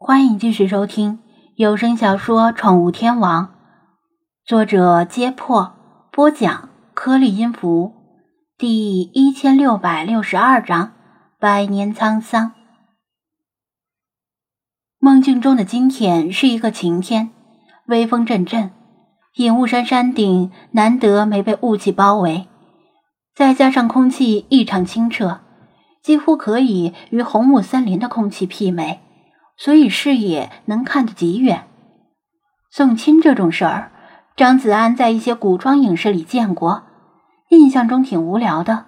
欢迎继续收听有声小说《宠物天王》，作者：揭破，播讲：颗粒音符，第一千六百六十二章：百年沧桑。梦境中的今天是一个晴天，微风阵阵，隐雾山山顶难得没被雾气包围，再加上空气异常清澈，几乎可以与红木森林的空气媲美。所以视野能看得极远。送亲这种事儿，张子安在一些古装影视里见过，印象中挺无聊的，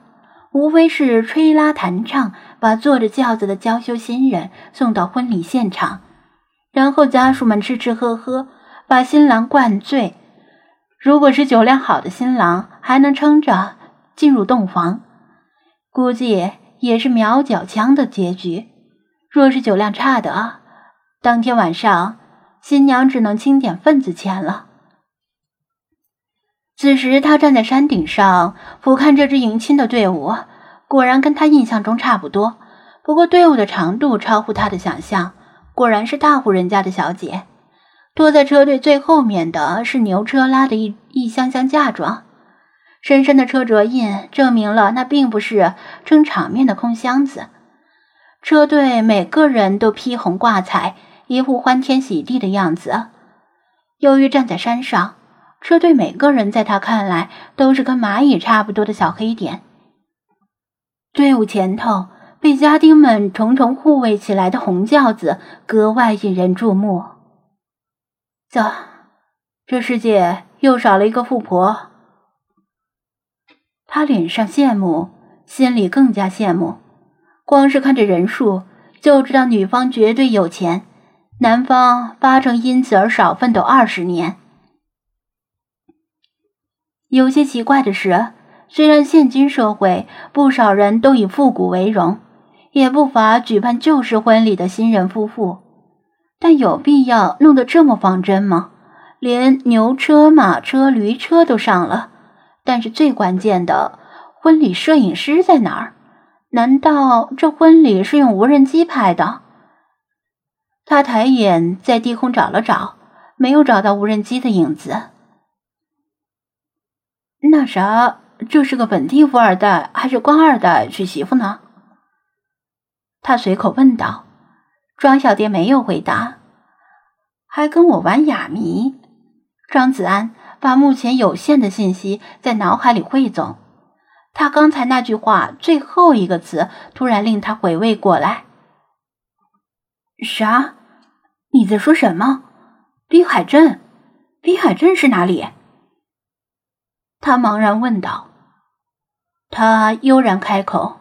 无非是吹拉弹唱，把坐着轿子的娇羞新人送到婚礼现场，然后家属们吃吃喝喝，把新郎灌醉。如果是酒量好的新郎，还能撑着进入洞房，估计也是秒脚枪的结局。若是酒量差的啊，当天晚上，新娘只能清点份子钱了。此时，他站在山顶上俯瞰这支迎亲的队伍，果然跟他印象中差不多。不过，队伍的长度超乎他的想象，果然是大户人家的小姐。坐在车队最后面的是牛车拉的一一箱箱嫁妆，深深的车辙印证明了那并不是撑场面的空箱子。车队每个人都披红挂彩。一副欢天喜地的样子。由于站在山上，车队每个人在他看来都是跟蚂蚁差不多的小黑点。队伍前头被家丁们重重护卫起来的红轿子格外引人注目。走，这世界又少了一个富婆。他脸上羡慕，心里更加羡慕。光是看这人数，就知道女方绝对有钱。男方八成因此而少奋斗二十年。有些奇怪的是，虽然现今社会不少人都以复古为荣，也不乏举办旧式婚礼的新人夫妇，但有必要弄得这么仿真吗？连牛车、马车、驴车都上了，但是最关键的婚礼摄影师在哪儿？难道这婚礼是用无人机拍的？他抬眼在低空找了找，没有找到无人机的影子。那啥，这是个本地富二代还是官二代娶媳妇呢？他随口问道。庄小蝶没有回答，还跟我玩哑谜。张子安把目前有限的信息在脑海里汇总，他刚才那句话最后一个词突然令他回味过来。啥？你在说什么？滨海镇？滨海镇是哪里？他茫然问道。他悠然开口：“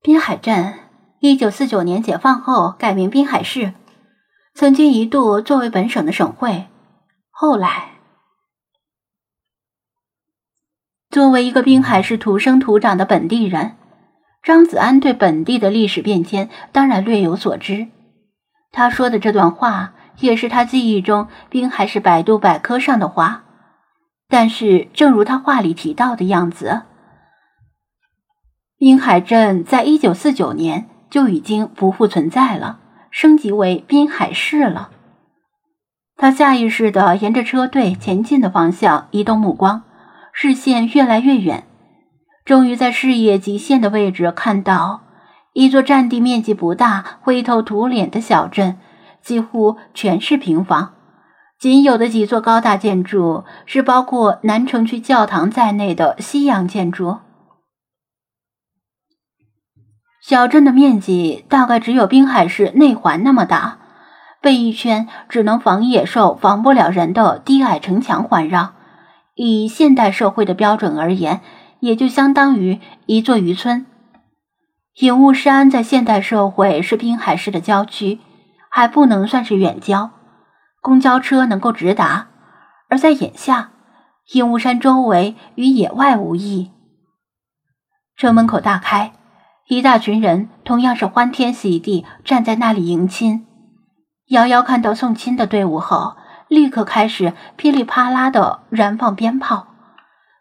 滨海镇，一九四九年解放后改名滨海市，曾经一度作为本省的省会。后来，作为一个滨海市土生土长的本地人，张子安对本地的历史变迁当然略有所知。”他说的这段话也是他记忆中滨海市百度百科上的话，但是正如他话里提到的样子，滨海镇在一九四九年就已经不复存在了，升级为滨海市了。他下意识地沿着车队前进的方向移动目光，视线越来越远，终于在视野极限的位置看到。一座占地面积不大、灰头土脸的小镇，几乎全是平房，仅有的几座高大建筑是包括南城区教堂在内的西洋建筑。小镇的面积大概只有滨海市内环那么大，被一圈只能防野兽、防不了人的低矮城墙环绕。以现代社会的标准而言，也就相当于一座渔村。影雾山在现代社会是滨海市的郊区，还不能算是远郊，公交车能够直达。而在眼下，影雾山周围与野外无异。车门口大开，一大群人同样是欢天喜地站在那里迎亲。瑶瑶看到送亲的队伍后，立刻开始噼里啪啦的燃放鞭炮，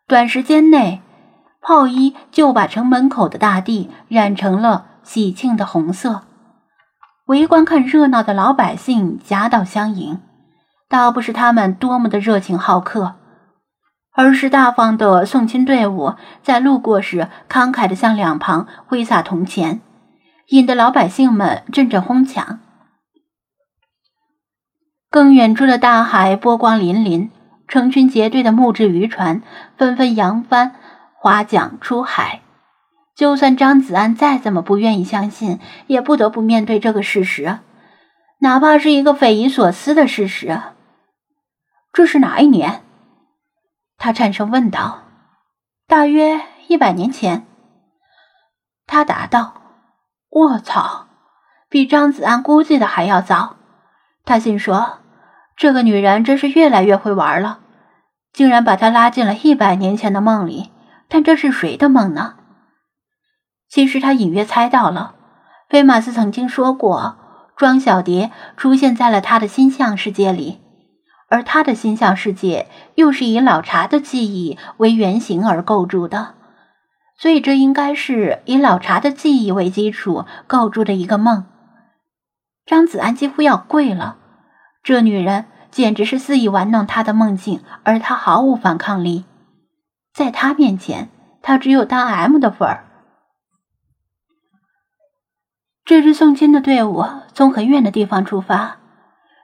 短时间内。炮衣就把城门口的大地染成了喜庆的红色，围观看热闹的老百姓夹道相迎，倒不是他们多么的热情好客，而是大方的送亲队伍在路过时慷慨的向两旁挥洒铜钱，引得老百姓们阵阵哄抢。更远处的大海波光粼粼，成群结队的木质渔船纷纷扬帆划桨出海。就算张子安再怎么不愿意相信，也不得不面对这个事实，哪怕是一个匪夷所思的事实。这是哪一年？他颤声问道。大约一百年前。他答道。我操，比张子安估计的还要早。他心说。这个女人真是越来越会玩了，竟然把他拉进了一百年前的梦里。但这是谁的梦呢？其实他隐约猜到了，菲马斯曾经说过，庄小蝶出现在了他的心象世界里，而他的心象世界又是以老茶的记忆为原型而构筑的，所以这应该是以老茶的记忆为基础构筑的一个梦。张子安几乎要跪了。这女人简直是肆意玩弄他的梦境，而他毫无反抗力。在他面前，他只有当 M 的份儿。这支送亲的队伍从很远的地方出发，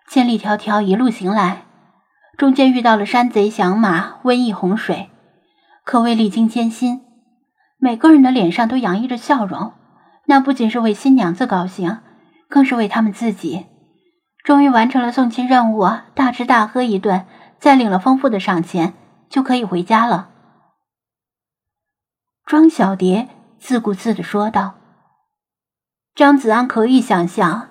千里迢迢一路行来，中间遇到了山贼、响马、瘟疫、洪水，可谓历经艰辛。每个人的脸上都洋溢着笑容，那不仅是为新娘子高兴，更是为他们自己。终于完成了送亲任务，大吃大喝一顿，再领了丰富的赏钱，就可以回家了。庄小蝶自顾自的说道。张子安可以想象，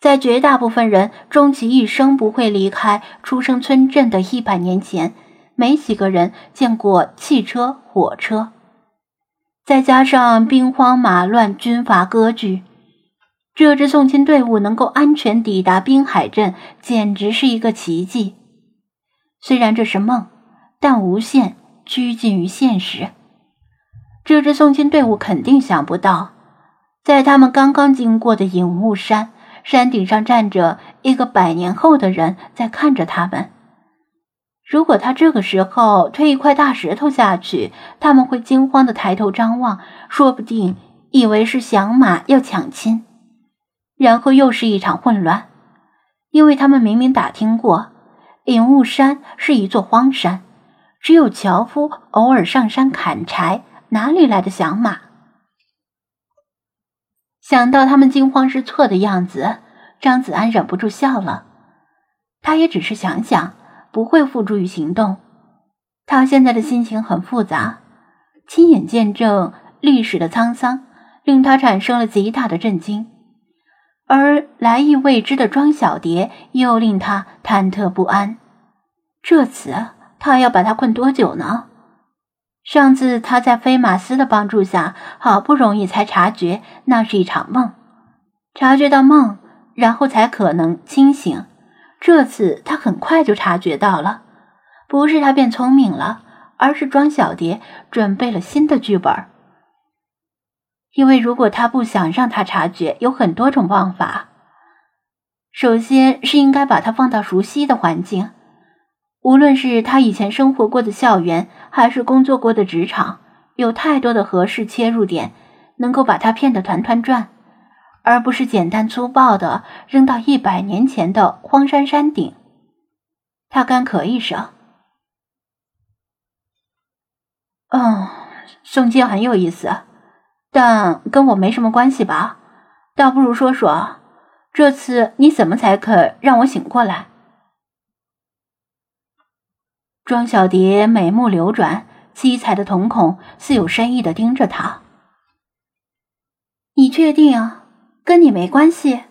在绝大部分人终其一生不会离开出生村镇的一百年前，没几个人见过汽车、火车，再加上兵荒马乱、军阀割据。这支送亲队伍能够安全抵达滨海镇，简直是一个奇迹。虽然这是梦，但无限趋近于现实。这支送亲队伍肯定想不到，在他们刚刚经过的隐雾山山顶上，站着一个百年后的人在看着他们。如果他这个时候推一块大石头下去，他们会惊慌的抬头张望，说不定以为是响马要抢亲。然后又是一场混乱，因为他们明明打听过，隐雾山是一座荒山，只有樵夫偶尔上山砍柴，哪里来的响马？想到他们惊慌失措的样子，张子安忍不住笑了。他也只是想想，不会付诸于行动。他现在的心情很复杂，亲眼见证历史的沧桑，令他产生了极大的震惊。而来意未知的庄小蝶又令他忐忑不安。这次他要把他困多久呢？上次他在菲马斯的帮助下，好不容易才察觉那是一场梦，察觉到梦，然后才可能清醒。这次他很快就察觉到了，不是他变聪明了，而是庄小蝶准备了新的剧本。因为如果他不想让他察觉，有很多种方法。首先是应该把他放到熟悉的环境，无论是他以前生活过的校园，还是工作过的职场，有太多的合适切入点，能够把他骗得团团转，而不是简单粗暴的扔到一百年前的荒山山顶。他干咳一声：“嗯，宋静很有意思。”但跟我没什么关系吧？倒不如说说，这次你怎么才肯让我醒过来？庄小蝶眉目流转，七彩的瞳孔似有深意的盯着他。你确定跟你没关系？